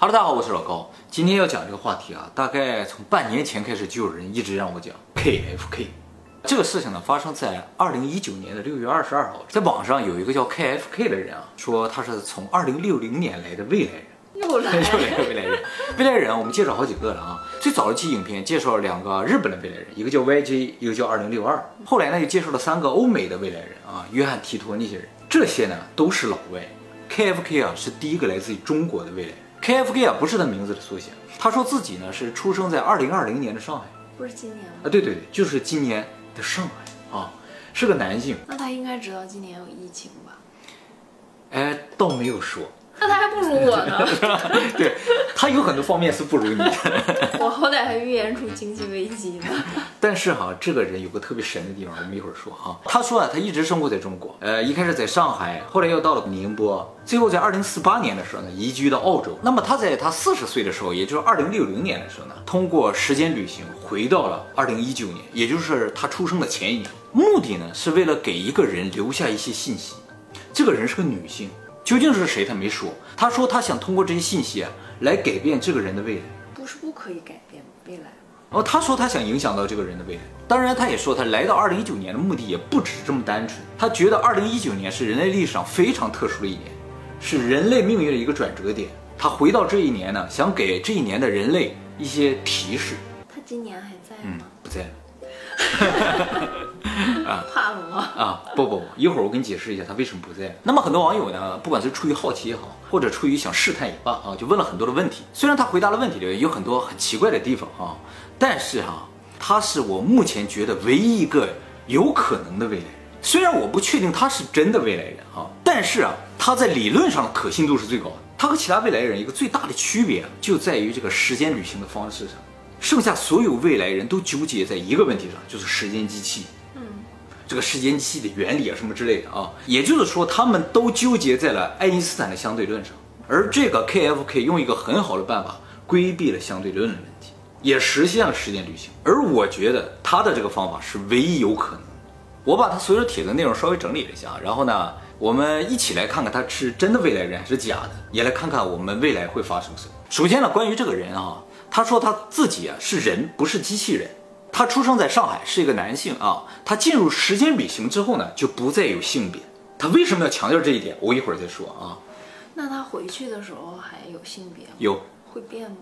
Hello，大家好，我是老高。今天要讲这个话题啊，大概从半年前开始就有人一直让我讲 KFK。这个事情呢，发生在二零一九年的六月二十二号，在网上有一个叫 KFK 的人啊，说他是从二零六零年来的未来人，又来又来个未来人。未来人我们介绍好几个了啊。最早一期影片介绍了两个日本的未来人，一个叫 YJ，一个叫二零六二。后来呢，又介绍了三个欧美的未来人啊，约翰提托那些人，这些呢都是老外。KFK 啊是第一个来自于中国的未来人。KFK 啊不是他名字的缩写，他说自己呢是出生在二零二零年的上海不是今年啊，对对对，就是今年的上海啊，是个男性。那他应该知道今年有疫情吧？哎，倒没有说，那他还不如我呢，对他有很多方面是不如你的。我好歹还预言出经济危机呢。但是哈，这个人有个特别神的地方，我们一会儿说哈。他说啊，他一直生活在中国，呃，一开始在上海，后来又到了宁波，最后在二零四八年的时候呢，移居到澳洲。那么他在他四十岁的时候，也就是二零六零年的时候呢，通过时间旅行回到了二零一九年，也就是他出生的前一年。目的呢，是为了给一个人留下一些信息。这个人是个女性，究竟是谁他没说。他说他想通过这些信息啊，来改变这个人的未来。不是不可以改变未来吗？然后他说他想影响到这个人的未来，当然他也说他来到二零一九年的目的也不只是这么单纯，他觉得二零一九年是人类历史上非常特殊的一年，是人类命运的一个转折点。他回到这一年呢，想给这一年的人类一些提示。他今年还在嗯吗？，不在了 怕了吗？啊！不不不，一会儿我给你解释一下他为什么不在。那么很多网友呢，不管是出于好奇也好，或者出于想试探也罢啊，就问了很多的问题。虽然他回答的问题里有很多很奇怪的地方啊，但是哈、他是我目前觉得唯一一个有可能的未来人。虽然我不确定他是真的未来人啊，但是啊，他在理论上的可信度是最高的。他和其他未来人一个最大的区别啊，就在于这个时间旅行的方式上。剩下所有未来人都纠结在一个问题上，就是时间机器。这个时间机器的原理啊，什么之类的啊，也就是说，他们都纠结在了爱因斯坦的相对论上，而这个 KFK 用一个很好的办法规避了相对论的问题，也实现了时间旅行。而我觉得他的这个方法是唯一有可能。我把他所有帖子内容稍微整理了一下，然后呢，我们一起来看看他是真的未来人还是假的，也来看看我们未来会发生什么。首先呢，关于这个人啊，他说他自己啊是人，不是机器人。他出生在上海，是一个男性啊。他进入时间旅行之后呢，就不再有性别。他为什么要强调这一点？我一会儿再说啊。那他回去的时候还有性别吗？有，会变吗？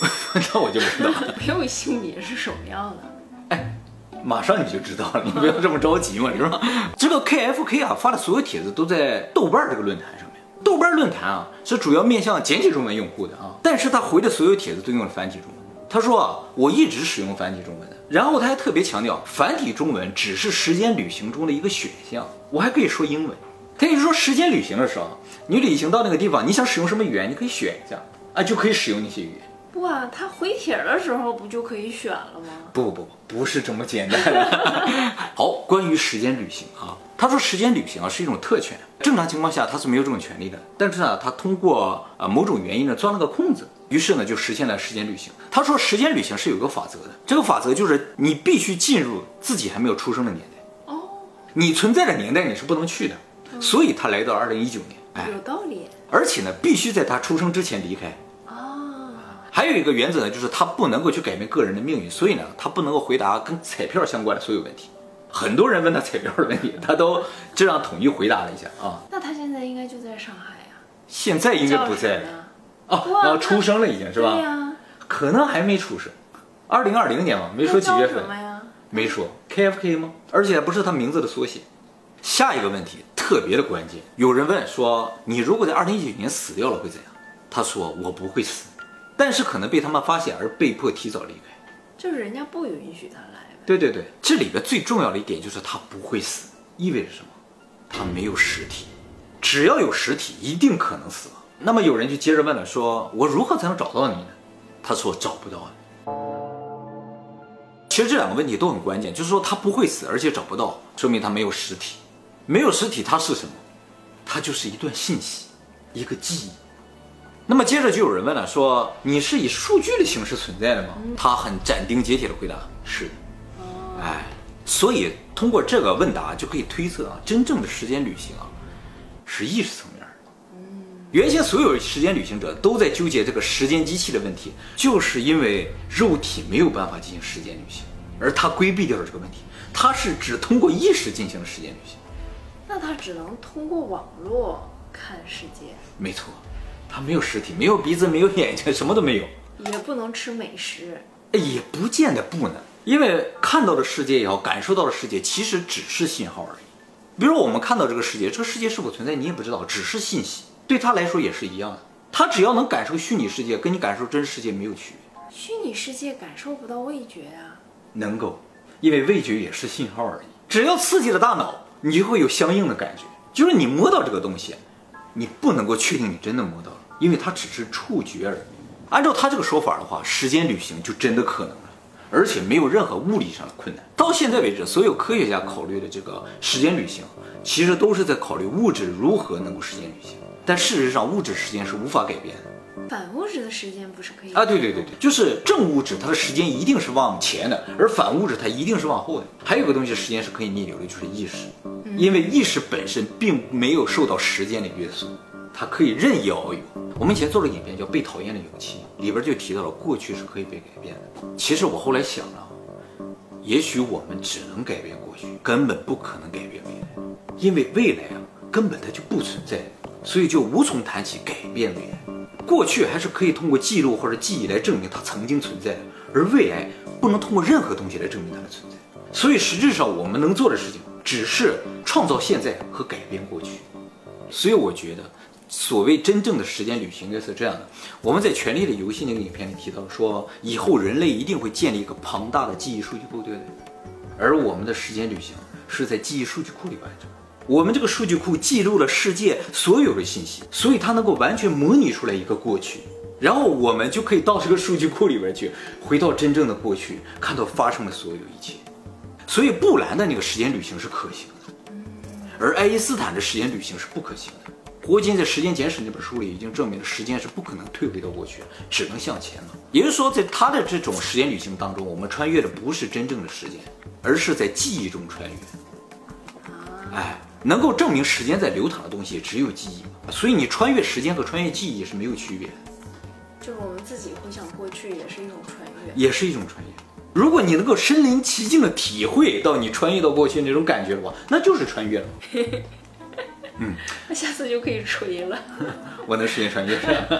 那我就不知道了。没有性别是什么样的？哎马上你就知道了，你不要 这么着急嘛，是吧？这个 KFK 啊发的所有帖子都在豆瓣这个论坛上面。豆瓣论坛啊是主要面向简体中文用户的啊，但是他回的所有帖子都用了繁体中文。他说啊，我一直使用繁体中文的。然后他还特别强调，繁体中文只是时间旅行中的一个选项，我还可以说英文。他也就是说，时间旅行的时候，你旅行到那个地方，你想使用什么语言，你可以选一下啊，就可以使用那些语言。不啊，他回帖的时候不就可以选了吗？不不不，不是这么简单的。好，关于时间旅行啊，他说时间旅行啊是一种特权，正常情况下他是没有这种权利的。但是呢，他通过呃某种原因呢钻了个空子，于是呢就实现了时间旅行。他说时间旅行是有个法则的，这个法则就是你必须进入自己还没有出生的年代，哦，你存在的年代你是不能去的。所以他来到二零一九年，哎，有道理而且呢必须在他出生之前离开。啊。还有一个原则呢，就是他不能够去改变个人的命运，所以呢，他不能够回答跟彩票相关的所有问题。很多人问他彩票的问题，他都这样统一回答了一下啊。那他现在应该就在上海呀、现在应该不在了哦，哇然后出生了已经是吧？对呀、可能还没出生，二零二零年嘛，没说几月份什，么呀？没说 KFK 吗？而且不是他名字的缩写。下一个问题特别的关键，有人问说，你如果在二零一九年死掉了会怎样？他说我不会死，但是可能被他们发现而被迫提早离开。就是人家不允许他来呗。对对对，这里边最重要的一点就是他不会死，意味着什么？他没有实体，只要有实体，一定可能死亡。那么有人就接着问了，说我如何才能找到你呢？他说找不到啊。其实这两个问题都很关键，就是说他不会死，而且找不到，说明他没有实体。没有实体，它是什么？它就是一段信息，一个记忆。那么接着就有人问了，说你是以数据的形式存在的吗？他很斩钉截铁的回答，是的。哎，所以通过这个问答就可以推测啊，真正的时间旅行啊，是意识层面。原先所有时间旅行者都在纠结这个时间机器的问题，就是因为肉体没有办法进行时间旅行，而他规避掉了这个问题，他是只通过意识进行了时间旅行。那他只能通过网络看世界，没错，他没有实体，没有鼻子，没有眼睛，什么都没有。也不能吃美食，哎也不见得不能，因为看到的世界也好，感受到的世界其实只是信号而已。比如我们看到这个世界，这个世界是否存在你也不知道，只是信息，对他来说也是一样的。他只要能感受虚拟世界，跟你感受真实世界没有区别。虚拟世界感受不到味觉啊。能够，因为味觉也是信号而已。只要刺激了大脑，你就会有相应的感觉。就是你摸到这个东西，你不能够确定你真的摸到了，因为它只是触觉而已。按照他这个说法的话，时间旅行就真的可能了，而且没有任何物理上的困难。到现在为止，所有科学家考虑的这个时间旅行，其实都是在考虑物质如何能够时间旅行。但事实上，物质时间是无法改变的。反物质的时间不是可以啊？对对对对，就是正物质，它的时间一定是往前的，而反物质它一定是往后的。还有个东西，时间是可以逆流的，就是意识，因为意识本身并没有受到时间的约束，它可以任意遨游。我们以前做了影片叫《被讨厌的勇气》，里边就提到了过去是可以被改变的。其实我后来想了，也许我们只能改变过去，根本不可能改变未来，因为未来啊根本它就不存在，所以就无从谈起改变未来。过去还是可以通过记录或者记忆来证明它曾经存在，而未来不能通过任何东西来证明它的存在。所以实质上我们能做的事情只是创造现在和改变过去。所以我觉得，所谓真正的时间旅行应该是这样的：我们在《权力的游戏》那个影片里提到说，以后人类一定会建立一个庞大的记忆数据库，对不对？而我们的时间旅行是在记忆数据库里完成。我们这个数据库记录了世界所有的信息，所以它能够完全模拟出来一个过去，然后我们就可以到这个数据库里边去，回到真正的过去，看到发生的所有一切。所以布兰的那个时间旅行是可行的，而爱因斯坦的时间旅行是不可行的。霍金在《时间简史》那本书里已经证明了，时间是不可能退回到过去，只能向前了。也就是说，在他的这种时间旅行当中，我们穿越的不是真正的时间，而是在记忆中穿越。哎。能够证明时间在流淌的东西只有记忆，所以你穿越时间和穿越记忆是没有区别的。就是我们自己回想过去也是一种穿越，也是一种穿越。如果你能够身临其境的体会到你穿越到过去那种感觉的话，那就是穿越了。嗯，那下次就可以吹了。我能实现穿越。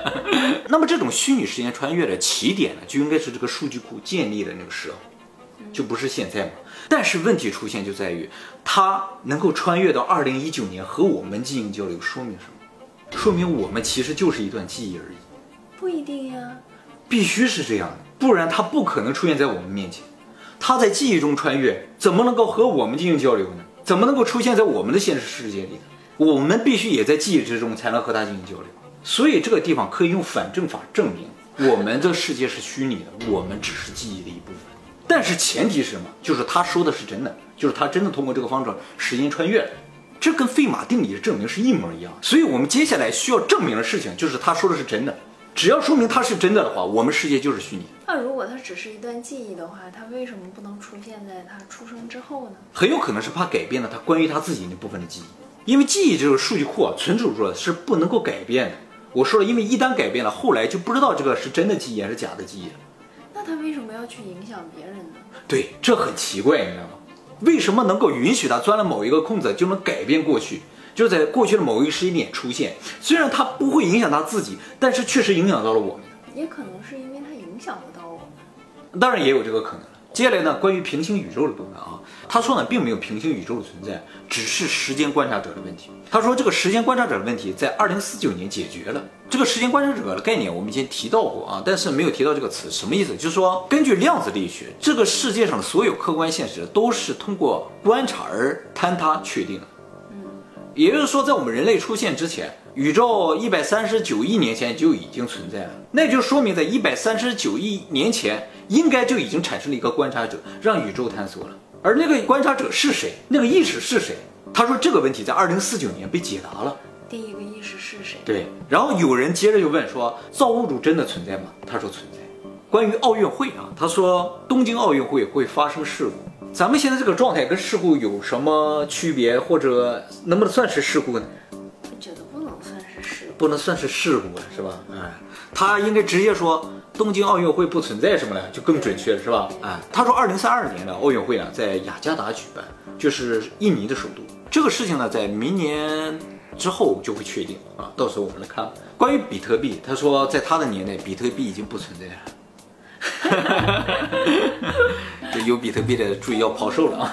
那么这种虚拟时间穿越的起点呢，就应该是这个数据库建立的那个时候，就不是现在嘛。但是问题出现就在于，它能够穿越到二零一九年和我们进行交流，说明什么？说明我们其实就是一段记忆而已。不一定呀，必须是这样的，不然它不可能出现在我们面前。它在记忆中穿越，怎么能够和我们进行交流呢？怎么能够出现在我们的现实世界里呢？我们必须也在记忆之中才能和它进行交流。所以这个地方可以用反证法证明，我们的世界是虚拟的，我们只是记忆的一部分。但是前提是什么？就是他说的是真的，就是他真的通过这个方式时间穿越了，这跟费马定理的证明是一模一样。所以我们接下来需要证明的事情就是他说的是真的。只要说明他是真的的话，我们世界就是虚拟。那如果它只是一段记忆的话，它为什么不能出现在他出生之后呢？很有可能是怕改变了他关于他自己那部分的记忆，因为记忆这个数据库啊，存储住了是不能够改变的。我说了，因为一旦改变了，后来就不知道这个是真的记忆还是假的记忆了。那他为什么要去影响别人呢？对，这很奇怪，你知道吗？为什么能够允许他钻了某一个空子就能改变过去？就在过去的某一个时间点出现，虽然他不会影响他自己，但是确实影响到了我们。也可能是因为他影响不到我们。当然也有这个可能。接下来呢，关于平行宇宙的部分啊，他说呢，并没有平行宇宙的存在，只是时间观察者的问题。他说这个时间观察者的问题在二零四九年解决了。这个时间观察者的概念我们以前提到过啊，但是没有提到这个词，什么意思？就是说，根据量子力学，这个世界上的所有客观现实都是通过观察而坍塌确定的。嗯，也就是说，在我们人类出现之前，宇宙一百三十九亿年前就已经存在了，那就说明在一百三十九亿年前。应该就已经产生了一个观察者，让宇宙探索了。而那个观察者是谁？那个意识是谁？他说这个问题在二零四九年被解答了。第一个意识是谁？对。然后有人接着就问说：造物主真的存在吗？他说存在。关于奥运会啊，他说东京奥运会会发生事故。咱们现在这个状态跟事故有什么区别，或者能不能算是事故呢？我觉得不能算是事不能算是事故啊，是吧？哎，他应该直接说东京奥运会不存在什么了，就更准确了，是吧？哎，他说二零三二年的奥运会呢，在雅加达举办，就是印尼的首都。这个事情呢，在明年之后就会确定啊，到时候我们来看。关于比特币，他说在他的年代，比特币已经不存在了。有比特币的注意要抛售了啊！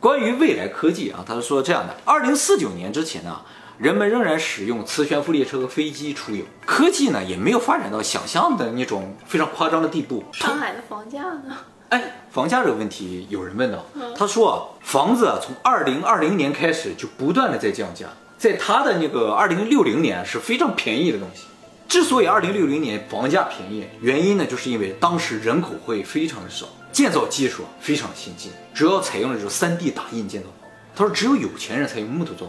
关于未来科技啊，他是说这样的：二零四九年之前呢，人们仍然使用磁悬浮列车和飞机出游，科技呢也没有发展到想象的那种非常夸张的地步。上海的房价呢？哎，房价这个问题有人问到，他说啊房子啊从二零二零年开始就不断的在降价，在他的那个二零六零年是非常便宜的东西。之所以二零六零年房价便宜，原因呢，就是因为当时人口会非常的少，建造技术非常先进，主要采用的就是三 D 打印建造房。他说只有有钱人才用木头造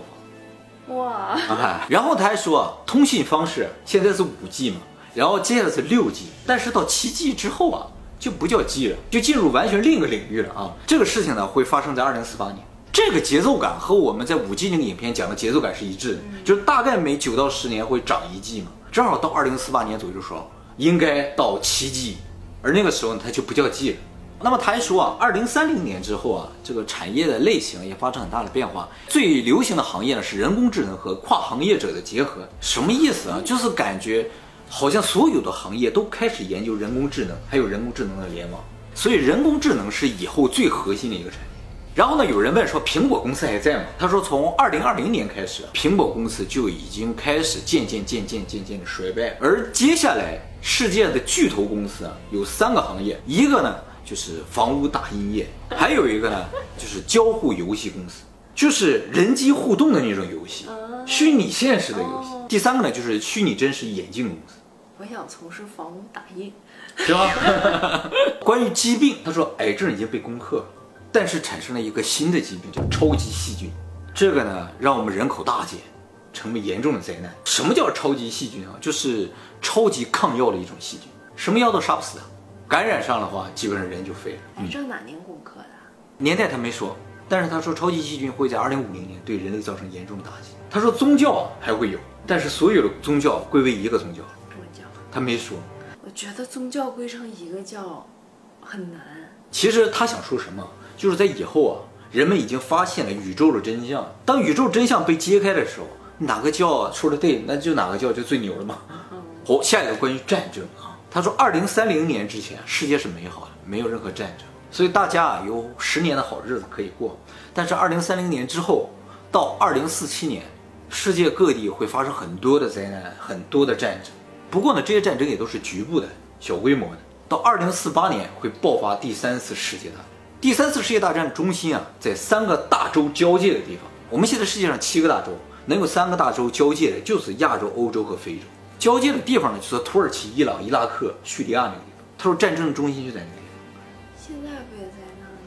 房。哇！然后他还说，通信方式现在是五 G 嘛，然后接下来是六 G，但是到七 G 之后啊，就不叫 G 了，就进入完全另一个领域了啊。这个事情呢，会发生在二零四八年。这个节奏感和我们在五 G 那个影片讲的节奏感是一致的，就是大概每九到十年会涨一 G 嘛。正好到二零四八年左右的时候，应该到七 G，而那个时候呢，它就不叫 G 了。那么他还说啊，二零三零年之后啊，这个产业的类型也发生很大的变化。最流行的行业呢是人工智能和跨行业者的结合。什么意思啊？就是感觉好像所有的行业都开始研究人工智能，还有人工智能的联网。所以人工智能是以后最核心的一个产业。然后呢？有人问说，苹果公司还在吗？他说，从二零二零年开始，苹果公司就已经开始渐渐、渐渐、渐渐的衰败。而接下来，世界的巨头公司啊，有三个行业，一个呢就是房屋打印业，还有一个呢就是交互游戏公司，就是人机互动的那种游戏，虚拟现实的游戏。第三个呢就是虚拟真实眼镜公司。我想从事房屋打印，是吧？关于疾病，他说癌症已经被攻克了。但是产生了一个新的疾病，叫超级细菌。这个呢，让我们人口大减，成为严重的灾难。什么叫超级细菌啊？就是超级抗药的一种细菌，什么药都杀不死它。感染上的话，基本上人就废了。癌症哪年攻克的？年代他没说，但是他说超级细菌会在二零五零年对人类造成严重的打击。他说宗教还会有，但是所有的宗教归为一个宗教。宗教？他没说。我觉得宗教归成一个教很难。其实他想说什么？就是在以后啊，人们已经发现了宇宙的真相。当宇宙真相被揭开的时候，哪个教说的对，那就哪个教就最牛了嘛。好，下一个关于战争啊，他说，二零三零年之前，世界是美好的，没有任何战争，所以大家啊有十年的好日子可以过。但是二零三零年之后，到二零四七年，世界各地会发生很多的灾难，很多的战争。不过呢，这些战争也都是局部的小规模的。到二零四八年会爆发第三次世界大战。第三次世界大战中心啊，在三个大洲交界的地方。我们现在世界上七个大洲，能有三个大洲交界的，就是亚洲、欧洲和非洲。交界的地方呢，就是土耳其、伊朗、伊拉克、叙利亚那个地方。他说战争的中心就在那个地方。现在不也在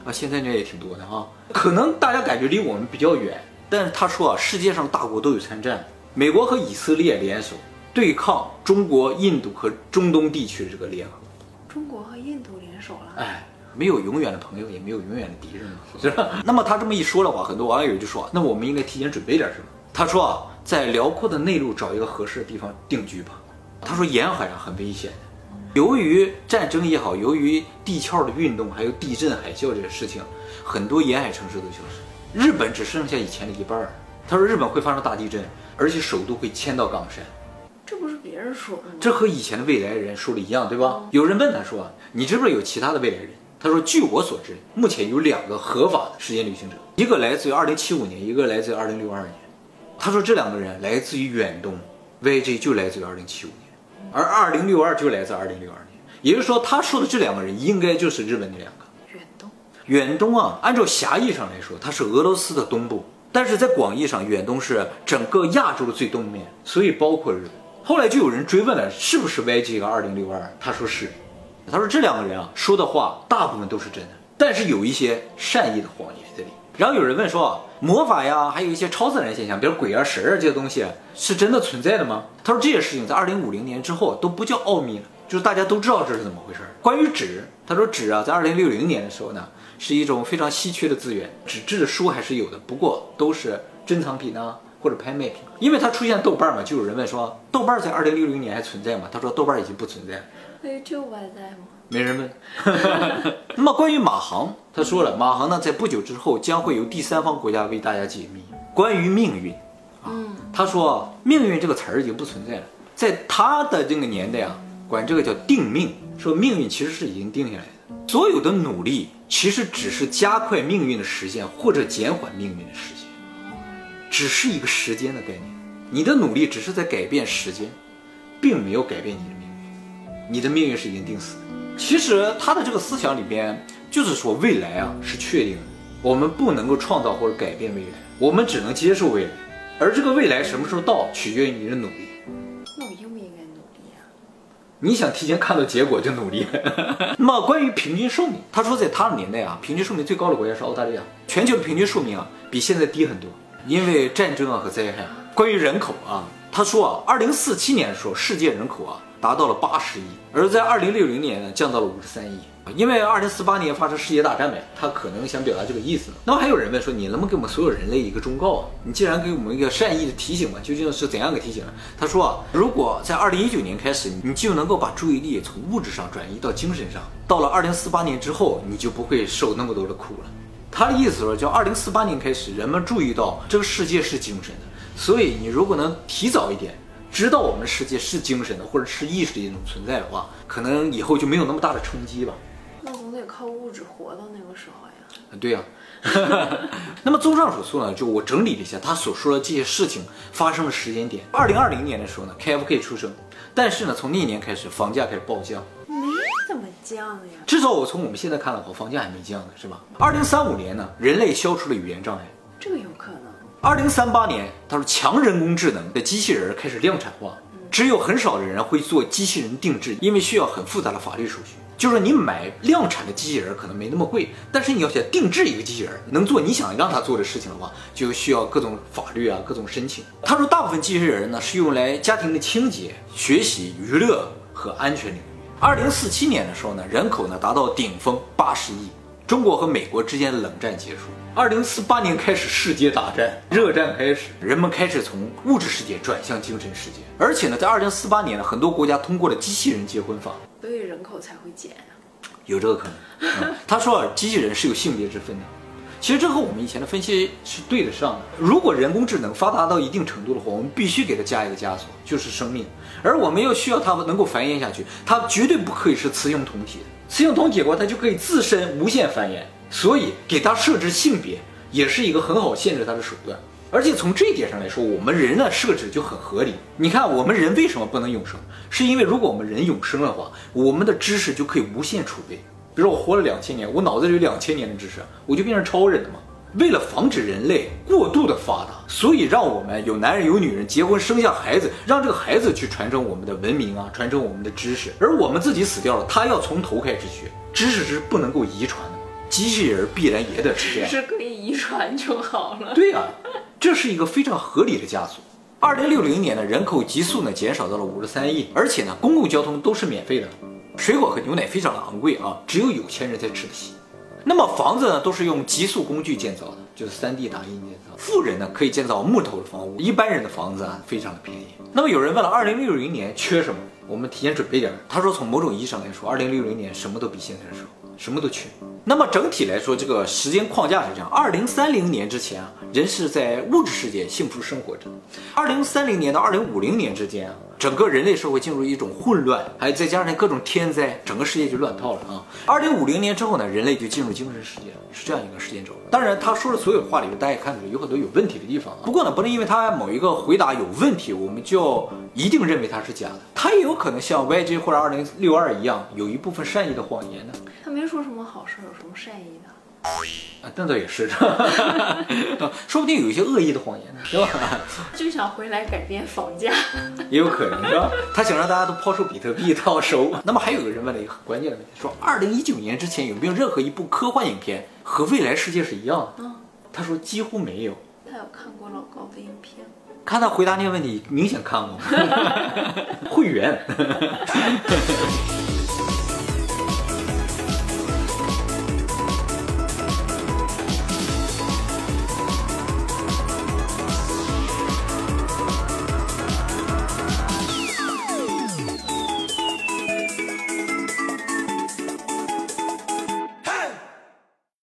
那啊？现在那也挺多的哈。可能大家感觉离我们比较远，但是他说啊，世界上大国都有参战，美国和以色列联手对抗中国、印度和中东地区的这个联合。中国和印度联手了？哎。没有永远的朋友，也没有永远的敌人嘛，是吧？那么他这么一说的话，很多网友就说，那我们应该提前准备点什么？他说啊，在辽阔的内陆找一个合适的地方定居吧。他说沿海啊很危险的，由于战争也好，由于地壳的运动，还有地震、海啸这些事情，很多沿海城市都消失，日本只剩下以前的一半。他说日本会发生大地震，而且首都会迁到冈山。这不是别人说的吗？这和以前的未来人说的一样，对吧？有人问他说，你知不知道有其他的未来人？他说：“据我所知，目前有两个合法的时间旅行者，一个来自于二零七五年，一个来自于二零六二年。他说这两个人来自于远东，YJ 就来自于二零七五年，而二零六二就来自二零六二年。也就是说，他说的这两个人应该就是日本那两个。远东，远东啊，按照狭义上来说，它是俄罗斯的东部，但是在广义上，远东是整个亚洲的最东面，所以包括日本。后来就有人追问了，是不是六二？他说是。”他说：“这两个人啊，说的话大部分都是真的，但是有一些善意的谎言在里面。”然后有人问说：“魔法呀，还有一些超自然现象，比如鬼啊、神啊这些东西，是真的存在的吗？”他说：“这些事情在二零五零年之后都不叫奥秘了，就是大家都知道这是怎么回事。”关于纸，他说：“纸啊，在二零六零年的时候呢，是一种非常稀缺的资源，纸质的书还是有的，不过都是珍藏品啊。”或者拍卖品。因为它出现豆瓣嘛，就有人问说，豆瓣在二零六零年还存在吗？他说豆瓣已经不存在了。那 YouTube 还在吗？没人问。那么关于马航，他说了，马航呢在不久之后将会由第三方国家为大家解密关于命运。嗯，他说命运这个词儿已经不存在了，在他的这个年代啊，管这个叫定命，说命运其实是已经定下来的。所有的努力其实只是加快命运的实现，或者减缓命运的实现，只是一个时间的概念。你的努力只是在改变时间，并没有改变你的命运。你的命运是已经定死的。其实他的这个思想里边就是说，未来啊是确定的，我们不能够创造或者改变未来，我们只能接受未来。而这个未来什么时候到，取决于你的努力。那我应不应该努力啊？你想提前看到结果就努力。那么关于平均寿命，他说在他的年代啊，平均寿命最高的国家是澳大利亚，全球的平均寿命啊比现在低很多，因为战争啊和灾害。关于人口啊，他说啊，二零四七年的时候，世界人口啊达到了八十亿，而在二零六零年呢降到了五十三亿。因为二零四八年发生世界大战呗，他可能想表达这个意思。那么还有人问说，你能不能给我们所有人类一个忠告啊？你既然给我们一个善意的提醒嘛，究竟是怎样个提醒呢？他说啊，如果在二零一九年开始，你就能够把注意力从物质上转移到精神上，到了二零四八年之后，你就不会受那么多的苦了。他的意思说，叫二零四八年开始，人们注意到这个世界是精神的，所以你如果能提早一点。知道我们世界是精神的，或者是意识的一种存在的话，可能以后就没有那么大的冲击吧。那总得靠物质活到那个时候呀。对呀。那么综上所述呢，就我整理了一下他所说的这些事情发生的时间点。二零二零年的时候呢，KFK 出生，但是呢，从那一年开始，房价开始暴降。没怎么降呀。至少我从我们现在看的话，房价还没降呢，是吧？二零三五年呢，人类消除了语言障碍。这个有可能。二零三八年，他说强人工智能的机器人开始量产化，只有很少的人会做机器人定制，因为需要很复杂的法律手续。就是你买量产的机器人可能没那么贵，但是你要想定制一个机器人能做你想让它做的事情的话，就需要各种法律啊、各种申请。他说，大部分机器人呢是用来家庭的清洁、学习、娱乐和安全领域。二零四七年的时候呢，人口呢达到顶峰八十亿，中国和美国之间的冷战结束。二零四八年开始世界大战，热战开始，人们开始从物质世界转向精神世界。而且呢，在二零四八年呢，很多国家通过了机器人结婚法。所以人口才会减啊，有这个可能。嗯、他说啊，机器人是有性别之分的。其实这和我们以前的分析是对得上的。如果人工智能发达到一定程度的话，我们必须给它加一个枷锁，就是生命。而我们又需要它能够繁衍下去，它绝对不可以是雌雄同体的。雌雄同体的话，它就可以自身无限繁衍。所以给它设置性别也是一个很好限制它的手段。而且从这一点上来说，我们人的设置就很合理。你看，我们人为什么不能永生？是因为如果我们人永生的话，我们的知识就可以无限储备。比如说，我活了两千年，我脑子里有两千年的知识，我就变成超人了嘛。为了防止人类过度的发达，所以让我们有男人有女人结婚生下孩子，让这个孩子去传承我们的文明啊，传承我们的知识。而我们自己死掉了，他要从头开始学，知识是不能够遗传的。机器人必然也得是这样，是可以遗传就好了。对呀，这是一个非常合理的加速。二零六零年呢，人口急速呢减少到了五十三亿，而且呢，公共交通都是免费的，水果和牛奶非常的昂贵啊，只有有钱人才吃得起。那么房子呢，都是用极速工具建造的，就是三 D 打印建造。富人呢可以建造木头的房屋，一般人的房子啊非常的便宜。那么有人问了，二零六零年缺什么？我们提前准备点。他说，从某种意义上来说，二零六零年什么都比现在少，什么都缺。那么整体来说，这个时间框架是这样：二零三零年之前啊，人是在物质世界幸福生活着；二零三零年到二零五零年之间啊，整个人类社会进入一种混乱，还再加上各种天灾，整个世界就乱套了啊。二零五零年之后呢，人类就进入精神世界了，是这样一个时间轴。当然，他说的所有话里面，大家也看出来有很多有问题的地方啊。不过呢，不能因为他某一个回答有问题，我们就一定认为他是假的。他也有可能像 YG 或者二零六二一样，有一部分善意的谎言呢。他没说什么好事，有什么善意的？啊，那倒也是，说不定有一些恶意的谎言呢，是吧？就想回来改变房价，也有可能，是吧？他想让大家都抛售比特币到手。那么还有个人问了一个很关键的问题，说二零一九年之前有没有任何一部科幻影片和未来世界是一样的？嗯，他说几乎没有。他有看过老高的影片。看他回答那个问题，明显看过。会员。